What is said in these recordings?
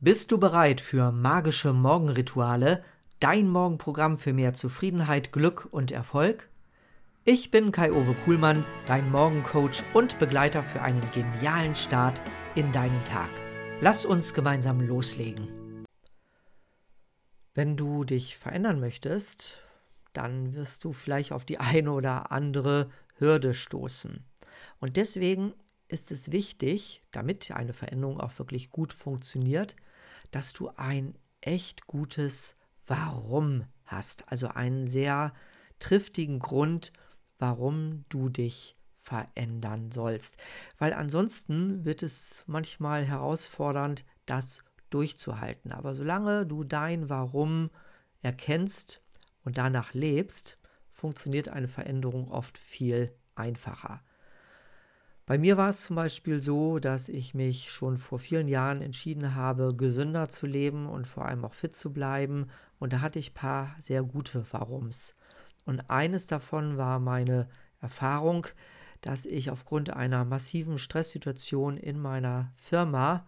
Bist du bereit für magische Morgenrituale, dein Morgenprogramm für mehr Zufriedenheit, Glück und Erfolg? Ich bin Kai-Uwe Kuhlmann, dein Morgencoach und Begleiter für einen genialen Start in deinen Tag. Lass uns gemeinsam loslegen. Wenn du dich verändern möchtest, dann wirst du vielleicht auf die eine oder andere Hürde stoßen. Und deswegen ist es wichtig, damit eine Veränderung auch wirklich gut funktioniert, dass du ein echt gutes Warum hast. Also einen sehr triftigen Grund, warum du dich verändern sollst. Weil ansonsten wird es manchmal herausfordernd, das durchzuhalten. Aber solange du dein Warum erkennst und danach lebst, funktioniert eine Veränderung oft viel einfacher. Bei mir war es zum Beispiel so, dass ich mich schon vor vielen Jahren entschieden habe, gesünder zu leben und vor allem auch fit zu bleiben. Und da hatte ich ein paar sehr gute Warums. Und eines davon war meine Erfahrung, dass ich aufgrund einer massiven Stresssituation in meiner Firma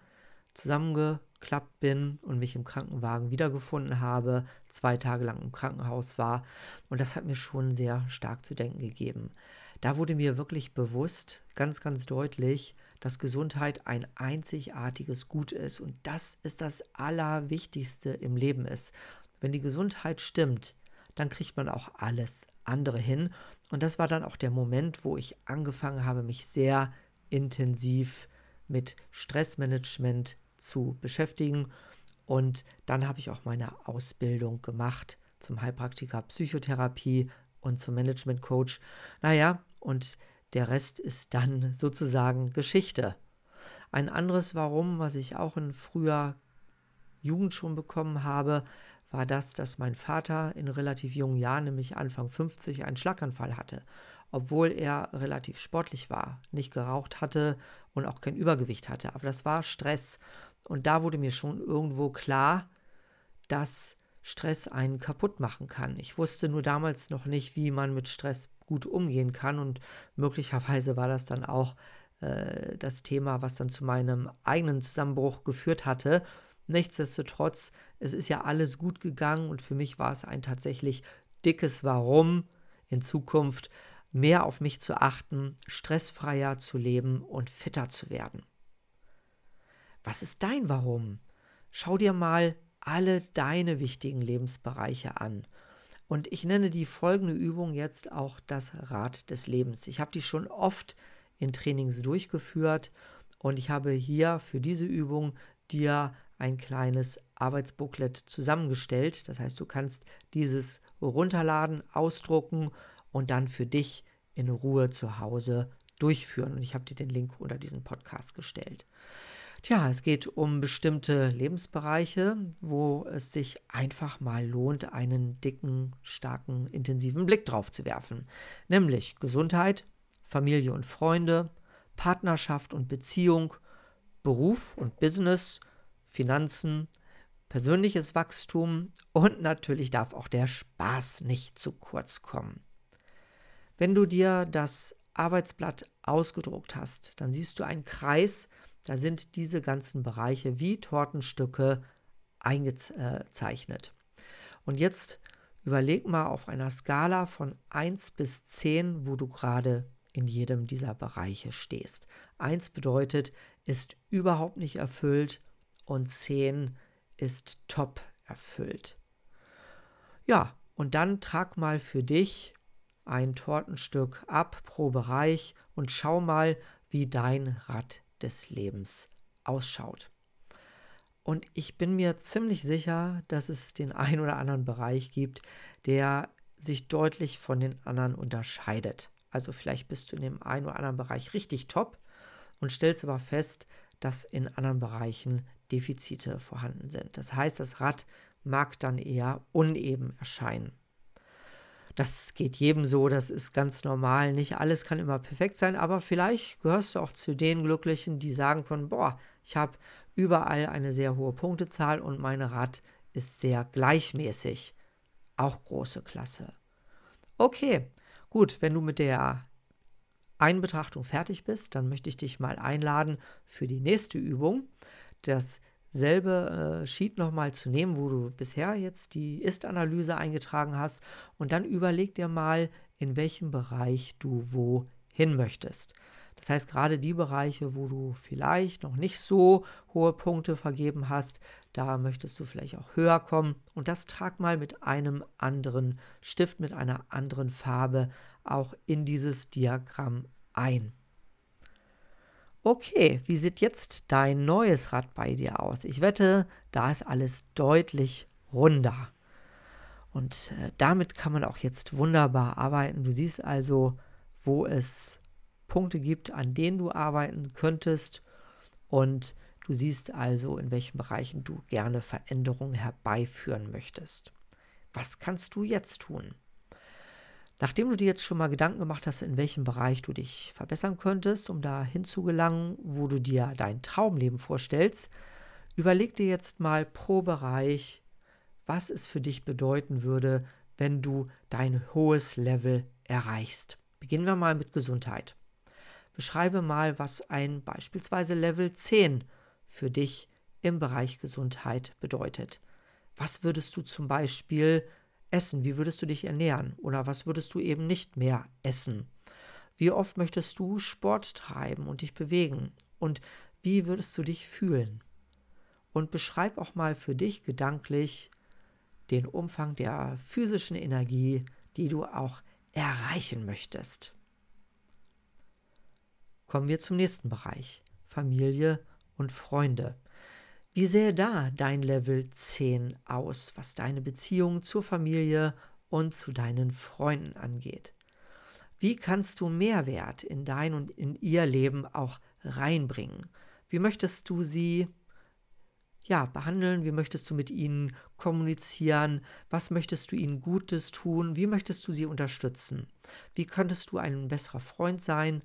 zusammengeklappt bin und mich im Krankenwagen wiedergefunden habe, zwei Tage lang im Krankenhaus war. Und das hat mir schon sehr stark zu denken gegeben da wurde mir wirklich bewusst, ganz, ganz deutlich, dass Gesundheit ein einzigartiges Gut ist und das ist das Allerwichtigste im Leben ist. Wenn die Gesundheit stimmt, dann kriegt man auch alles andere hin. Und das war dann auch der Moment, wo ich angefangen habe, mich sehr intensiv mit Stressmanagement zu beschäftigen. Und dann habe ich auch meine Ausbildung gemacht zum Heilpraktiker Psychotherapie und zum Management Coach. Naja, und der Rest ist dann sozusagen Geschichte. Ein anderes Warum, was ich auch in früher Jugend schon bekommen habe, war das, dass mein Vater in relativ jungen Jahren, nämlich Anfang 50, einen Schlaganfall hatte, obwohl er relativ sportlich war, nicht geraucht hatte und auch kein Übergewicht hatte. Aber das war Stress. Und da wurde mir schon irgendwo klar, dass Stress einen kaputt machen kann. Ich wusste nur damals noch nicht, wie man mit Stress gut umgehen kann. Und möglicherweise war das dann auch äh, das Thema, was dann zu meinem eigenen Zusammenbruch geführt hatte. Nichtsdestotrotz, es ist ja alles gut gegangen und für mich war es ein tatsächlich dickes Warum in Zukunft mehr auf mich zu achten, stressfreier zu leben und fitter zu werden. Was ist dein Warum? Schau dir mal alle deine wichtigen Lebensbereiche an und ich nenne die folgende Übung jetzt auch das Rad des Lebens. Ich habe die schon oft in Trainings durchgeführt und ich habe hier für diese Übung dir ein kleines Arbeitsbooklet zusammengestellt. Das heißt, du kannst dieses runterladen, ausdrucken und dann für dich in Ruhe zu Hause durchführen. Und ich habe dir den Link unter diesen Podcast gestellt. Tja, es geht um bestimmte Lebensbereiche, wo es sich einfach mal lohnt, einen dicken, starken, intensiven Blick drauf zu werfen. Nämlich Gesundheit, Familie und Freunde, Partnerschaft und Beziehung, Beruf und Business, Finanzen, persönliches Wachstum und natürlich darf auch der Spaß nicht zu kurz kommen. Wenn du dir das Arbeitsblatt ausgedruckt hast, dann siehst du einen Kreis, da sind diese ganzen Bereiche wie Tortenstücke eingezeichnet. Und jetzt überleg mal auf einer Skala von 1 bis 10, wo du gerade in jedem dieser Bereiche stehst. 1 bedeutet, ist überhaupt nicht erfüllt und 10 ist top erfüllt. Ja, und dann trag mal für dich ein Tortenstück ab pro Bereich und schau mal, wie dein Rad des Lebens ausschaut. Und ich bin mir ziemlich sicher, dass es den einen oder anderen Bereich gibt, der sich deutlich von den anderen unterscheidet. Also vielleicht bist du in dem einen oder anderen Bereich richtig top und stellst aber fest, dass in anderen Bereichen Defizite vorhanden sind. Das heißt, das Rad mag dann eher uneben erscheinen. Das geht jedem so, das ist ganz normal. Nicht alles kann immer perfekt sein, aber vielleicht gehörst du auch zu den Glücklichen, die sagen können, boah, ich habe überall eine sehr hohe Punktezahl und mein Rad ist sehr gleichmäßig. Auch große Klasse. Okay, gut, wenn du mit der Einbetrachtung fertig bist, dann möchte ich dich mal einladen für die nächste Übung. Das selbe äh, Sheet nochmal zu nehmen, wo du bisher jetzt die Ist-Analyse eingetragen hast und dann überleg dir mal, in welchem Bereich du wo hin möchtest. Das heißt, gerade die Bereiche, wo du vielleicht noch nicht so hohe Punkte vergeben hast, da möchtest du vielleicht auch höher kommen. Und das trag mal mit einem anderen Stift, mit einer anderen Farbe auch in dieses Diagramm ein. Okay, wie sieht jetzt dein neues Rad bei dir aus? Ich wette, da ist alles deutlich runder. Und äh, damit kann man auch jetzt wunderbar arbeiten. Du siehst also, wo es Punkte gibt, an denen du arbeiten könntest. Und du siehst also, in welchen Bereichen du gerne Veränderungen herbeiführen möchtest. Was kannst du jetzt tun? Nachdem du dir jetzt schon mal Gedanken gemacht hast, in welchem Bereich du dich verbessern könntest, um da hinzugelangen, wo du dir dein Traumleben vorstellst, überleg dir jetzt mal pro Bereich, was es für dich bedeuten würde, wenn du dein hohes Level erreichst. Beginnen wir mal mit Gesundheit. Beschreibe mal, was ein beispielsweise Level 10 für dich im Bereich Gesundheit bedeutet. Was würdest du zum Beispiel essen? Wie würdest du dich ernähren? Oder was würdest du eben nicht mehr essen? Wie oft möchtest du Sport treiben und dich bewegen? Und wie würdest du dich fühlen? Und beschreib auch mal für dich gedanklich den Umfang der physischen Energie, die du auch erreichen möchtest. Kommen wir zum nächsten Bereich, Familie und Freunde. Wie sähe da dein Level 10 aus, was deine Beziehung zur Familie und zu deinen Freunden angeht? Wie kannst du Mehrwert in dein und in ihr Leben auch reinbringen? Wie möchtest du sie ja, behandeln? Wie möchtest du mit ihnen kommunizieren? Was möchtest du ihnen Gutes tun? Wie möchtest du sie unterstützen? Wie könntest du ein besserer Freund sein?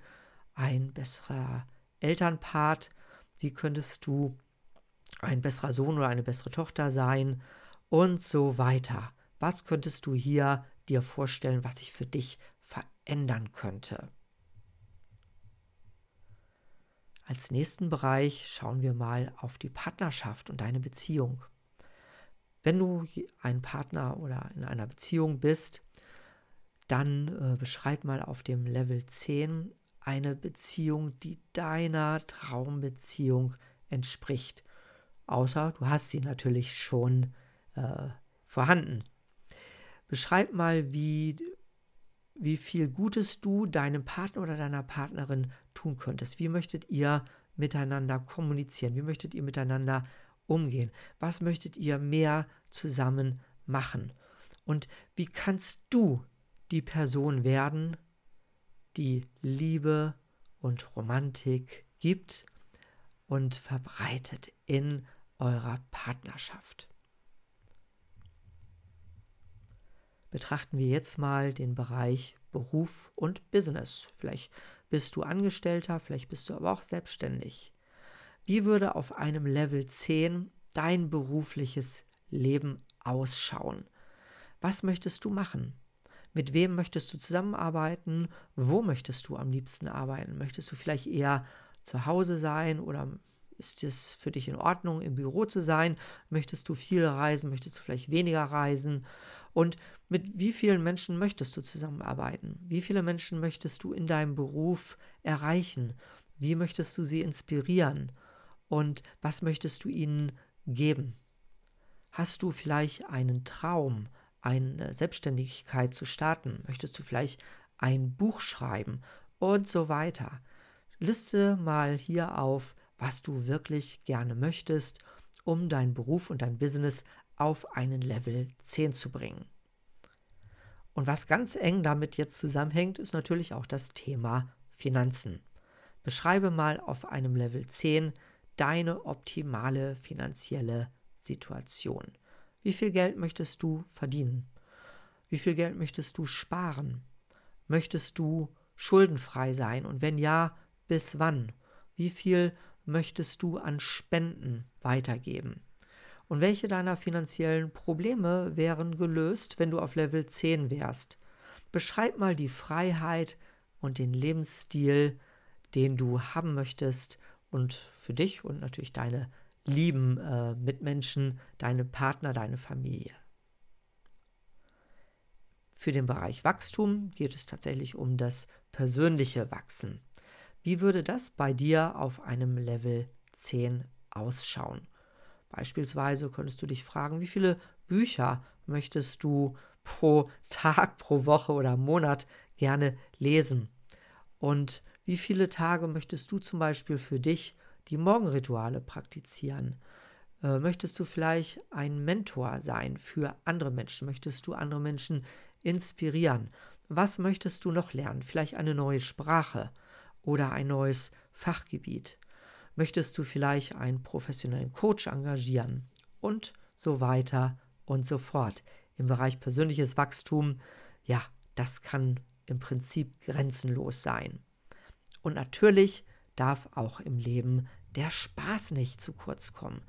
Ein besserer Elternpart? Wie könntest du ein besserer Sohn oder eine bessere Tochter sein und so weiter. Was könntest du hier dir vorstellen, was sich für dich verändern könnte? Als nächsten Bereich schauen wir mal auf die Partnerschaft und deine Beziehung. Wenn du ein Partner oder in einer Beziehung bist, dann äh, beschreib mal auf dem Level 10 eine Beziehung, die deiner Traumbeziehung entspricht außer du hast sie natürlich schon äh, vorhanden. Beschreib mal, wie, wie viel Gutes du deinem Partner oder deiner Partnerin tun könntest. Wie möchtet ihr miteinander kommunizieren? Wie möchtet ihr miteinander umgehen? Was möchtet ihr mehr zusammen machen? Und wie kannst du die Person werden, die Liebe und Romantik gibt und verbreitet in eurer Partnerschaft. Betrachten wir jetzt mal den Bereich Beruf und Business. Vielleicht bist du Angestellter, vielleicht bist du aber auch selbstständig. Wie würde auf einem Level 10 dein berufliches Leben ausschauen? Was möchtest du machen? Mit wem möchtest du zusammenarbeiten? Wo möchtest du am liebsten arbeiten? Möchtest du vielleicht eher zu Hause sein oder ist es für dich in Ordnung, im Büro zu sein? Möchtest du viel reisen? Möchtest du vielleicht weniger reisen? Und mit wie vielen Menschen möchtest du zusammenarbeiten? Wie viele Menschen möchtest du in deinem Beruf erreichen? Wie möchtest du sie inspirieren? Und was möchtest du ihnen geben? Hast du vielleicht einen Traum, eine Selbstständigkeit zu starten? Möchtest du vielleicht ein Buch schreiben? Und so weiter. Liste mal hier auf, was du wirklich gerne möchtest, um deinen Beruf und dein Business auf einen Level 10 zu bringen. Und was ganz eng damit jetzt zusammenhängt, ist natürlich auch das Thema Finanzen. Beschreibe mal auf einem Level 10 deine optimale finanzielle Situation. Wie viel Geld möchtest du verdienen? Wie viel Geld möchtest du sparen? Möchtest du schuldenfrei sein? Und wenn ja, bis wann? Wie viel möchtest du an Spenden weitergeben? Und welche deiner finanziellen Probleme wären gelöst, wenn du auf Level 10 wärst? Beschreib mal die Freiheit und den Lebensstil, den du haben möchtest und für dich und natürlich deine lieben äh, Mitmenschen, deine Partner, deine Familie. Für den Bereich Wachstum geht es tatsächlich um das persönliche Wachsen. Wie würde das bei dir auf einem Level 10 ausschauen? Beispielsweise könntest du dich fragen, wie viele Bücher möchtest du pro Tag, pro Woche oder Monat gerne lesen? Und wie viele Tage möchtest du zum Beispiel für dich die Morgenrituale praktizieren? Äh, möchtest du vielleicht ein Mentor sein für andere Menschen? Möchtest du andere Menschen inspirieren? Was möchtest du noch lernen? Vielleicht eine neue Sprache oder ein neues Fachgebiet? Möchtest du vielleicht einen professionellen Coach engagieren? Und so weiter und so fort. Im Bereich persönliches Wachstum, ja, das kann im Prinzip grenzenlos sein. Und natürlich darf auch im Leben der Spaß nicht zu kurz kommen.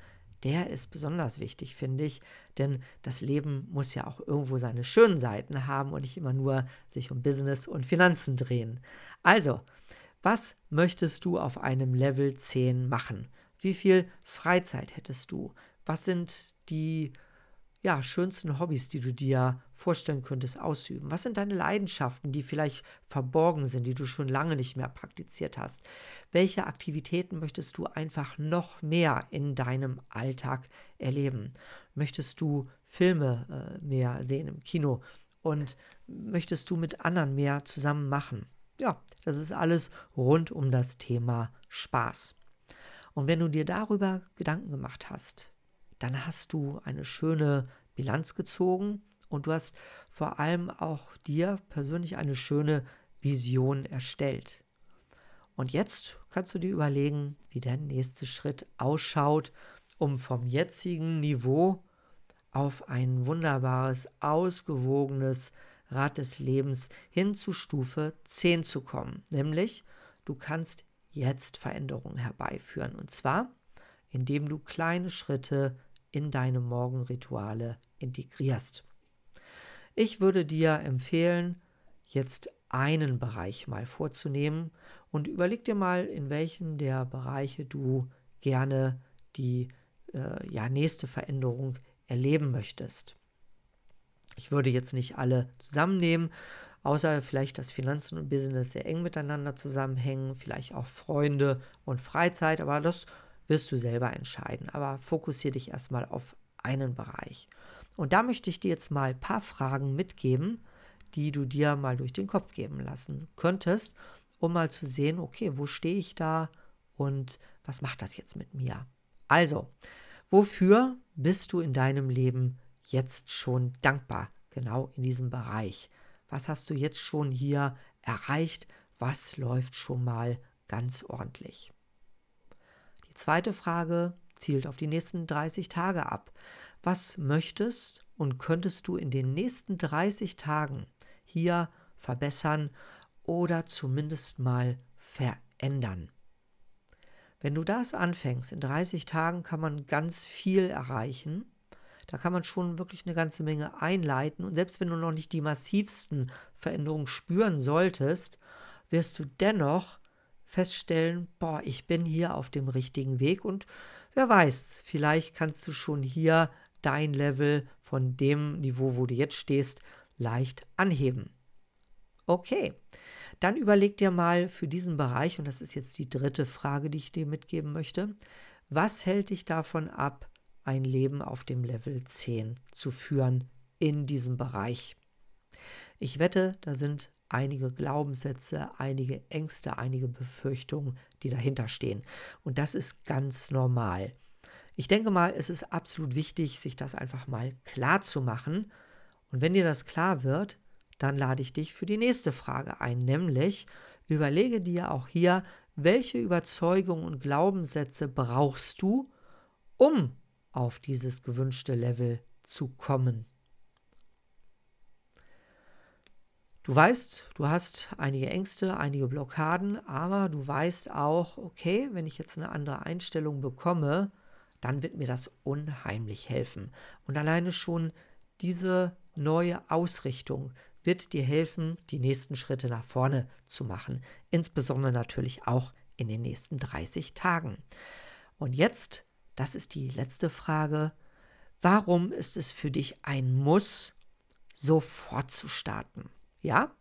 Der ist besonders wichtig, finde ich, denn das Leben muss ja auch irgendwo seine schönen Seiten haben und nicht immer nur sich um Business und Finanzen drehen. Also, was möchtest du auf einem Level 10 machen? Wie viel Freizeit hättest du? Was sind die ja, schönsten Hobbys, die du dir vorstellen könntest, ausüben? Was sind deine Leidenschaften, die vielleicht verborgen sind, die du schon lange nicht mehr praktiziert hast? Welche Aktivitäten möchtest du einfach noch mehr in deinem Alltag erleben? Möchtest du Filme äh, mehr sehen im Kino? Und möchtest du mit anderen mehr zusammen machen? Ja, das ist alles rund um das Thema Spaß. Und wenn du dir darüber Gedanken gemacht hast, dann hast du eine schöne Bilanz gezogen und du hast vor allem auch dir persönlich eine schöne Vision erstellt. Und jetzt kannst du dir überlegen, wie der nächste Schritt ausschaut, um vom jetzigen Niveau auf ein wunderbares, ausgewogenes Rad des Lebens hin zu Stufe 10 zu kommen. Nämlich, du kannst jetzt Veränderungen herbeiführen. Und zwar, indem du kleine Schritte in deine Morgenrituale integrierst. Ich würde dir empfehlen, jetzt einen Bereich mal vorzunehmen und überleg dir mal, in welchem der Bereiche du gerne die äh, ja, nächste Veränderung erleben möchtest. Ich würde jetzt nicht alle zusammennehmen, außer vielleicht, dass Finanzen und Business sehr eng miteinander zusammenhängen, vielleicht auch Freunde und Freizeit, aber das wirst du selber entscheiden. Aber fokussiere dich erstmal auf einen Bereich. Und da möchte ich dir jetzt mal ein paar Fragen mitgeben, die du dir mal durch den Kopf geben lassen könntest, um mal zu sehen, okay, wo stehe ich da und was macht das jetzt mit mir? Also, wofür bist du in deinem Leben jetzt schon dankbar? Genau in diesem Bereich. Was hast du jetzt schon hier erreicht? Was läuft schon mal ganz ordentlich? Zweite Frage zielt auf die nächsten 30 Tage ab. Was möchtest und könntest du in den nächsten 30 Tagen hier verbessern oder zumindest mal verändern? Wenn du das anfängst, in 30 Tagen kann man ganz viel erreichen. Da kann man schon wirklich eine ganze Menge einleiten. Und selbst wenn du noch nicht die massivsten Veränderungen spüren solltest, wirst du dennoch feststellen, boah, ich bin hier auf dem richtigen Weg und wer weiß, vielleicht kannst du schon hier dein Level von dem Niveau, wo du jetzt stehst, leicht anheben. Okay, dann überleg dir mal für diesen Bereich, und das ist jetzt die dritte Frage, die ich dir mitgeben möchte, was hält dich davon ab, ein Leben auf dem Level 10 zu führen in diesem Bereich? Ich wette, da sind einige Glaubenssätze, einige Ängste, einige Befürchtungen, die dahinter stehen. Und das ist ganz normal. Ich denke mal, es ist absolut wichtig, sich das einfach mal klar zu machen. Und wenn dir das klar wird, dann lade ich dich für die nächste Frage ein, nämlich überlege dir auch hier, welche Überzeugungen und Glaubenssätze brauchst du, um auf dieses gewünschte Level zu kommen. Du weißt, du hast einige Ängste, einige Blockaden, aber du weißt auch, okay, wenn ich jetzt eine andere Einstellung bekomme, dann wird mir das unheimlich helfen. Und alleine schon diese neue Ausrichtung wird dir helfen, die nächsten Schritte nach vorne zu machen. Insbesondere natürlich auch in den nächsten 30 Tagen. Und jetzt das ist die letzte Frage, warum ist es für dich ein Muss, sofort zu starten? Ja,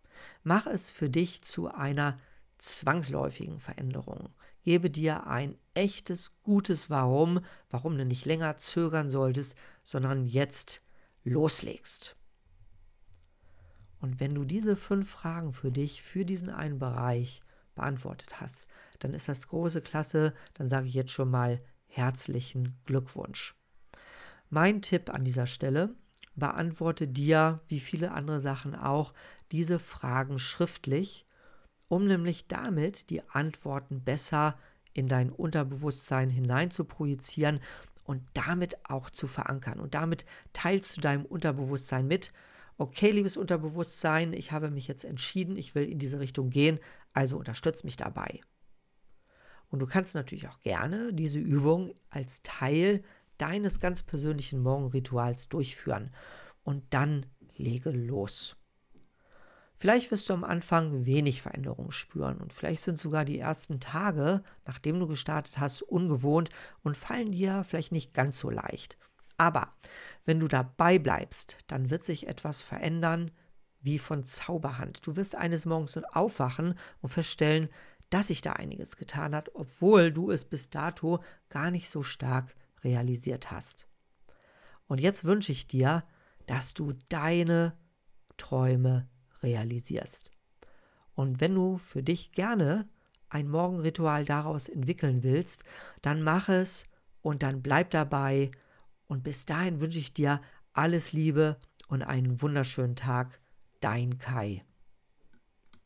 mach es für dich zu einer zwangsläufigen Veränderung. Gebe dir ein echtes, gutes Warum, warum du nicht länger zögern solltest, sondern jetzt loslegst. Und wenn du diese fünf Fragen für dich, für diesen einen Bereich beantwortet hast, dann ist das große Klasse, dann sage ich jetzt schon mal herzlichen Glückwunsch. Mein Tipp an dieser Stelle, beantworte dir, wie viele andere Sachen auch, diese Fragen schriftlich, um nämlich damit die Antworten besser in dein Unterbewusstsein hinein zu projizieren und damit auch zu verankern. Und damit teilst du deinem Unterbewusstsein mit, okay, liebes Unterbewusstsein, ich habe mich jetzt entschieden, ich will in diese Richtung gehen, also unterstütz mich dabei. Und du kannst natürlich auch gerne diese Übung als Teil deines ganz persönlichen Morgenrituals durchführen. Und dann lege los. Vielleicht wirst du am Anfang wenig Veränderungen spüren und vielleicht sind sogar die ersten Tage, nachdem du gestartet hast, ungewohnt und fallen dir vielleicht nicht ganz so leicht. Aber wenn du dabei bleibst, dann wird sich etwas verändern wie von Zauberhand. Du wirst eines Morgens aufwachen und feststellen, dass sich da einiges getan hat, obwohl du es bis dato gar nicht so stark realisiert hast. Und jetzt wünsche ich dir, dass du deine Träume realisierst. Und wenn du für dich gerne ein Morgenritual daraus entwickeln willst, dann mach es und dann bleib dabei. Und bis dahin wünsche ich dir alles Liebe und einen wunderschönen Tag. Dein Kai.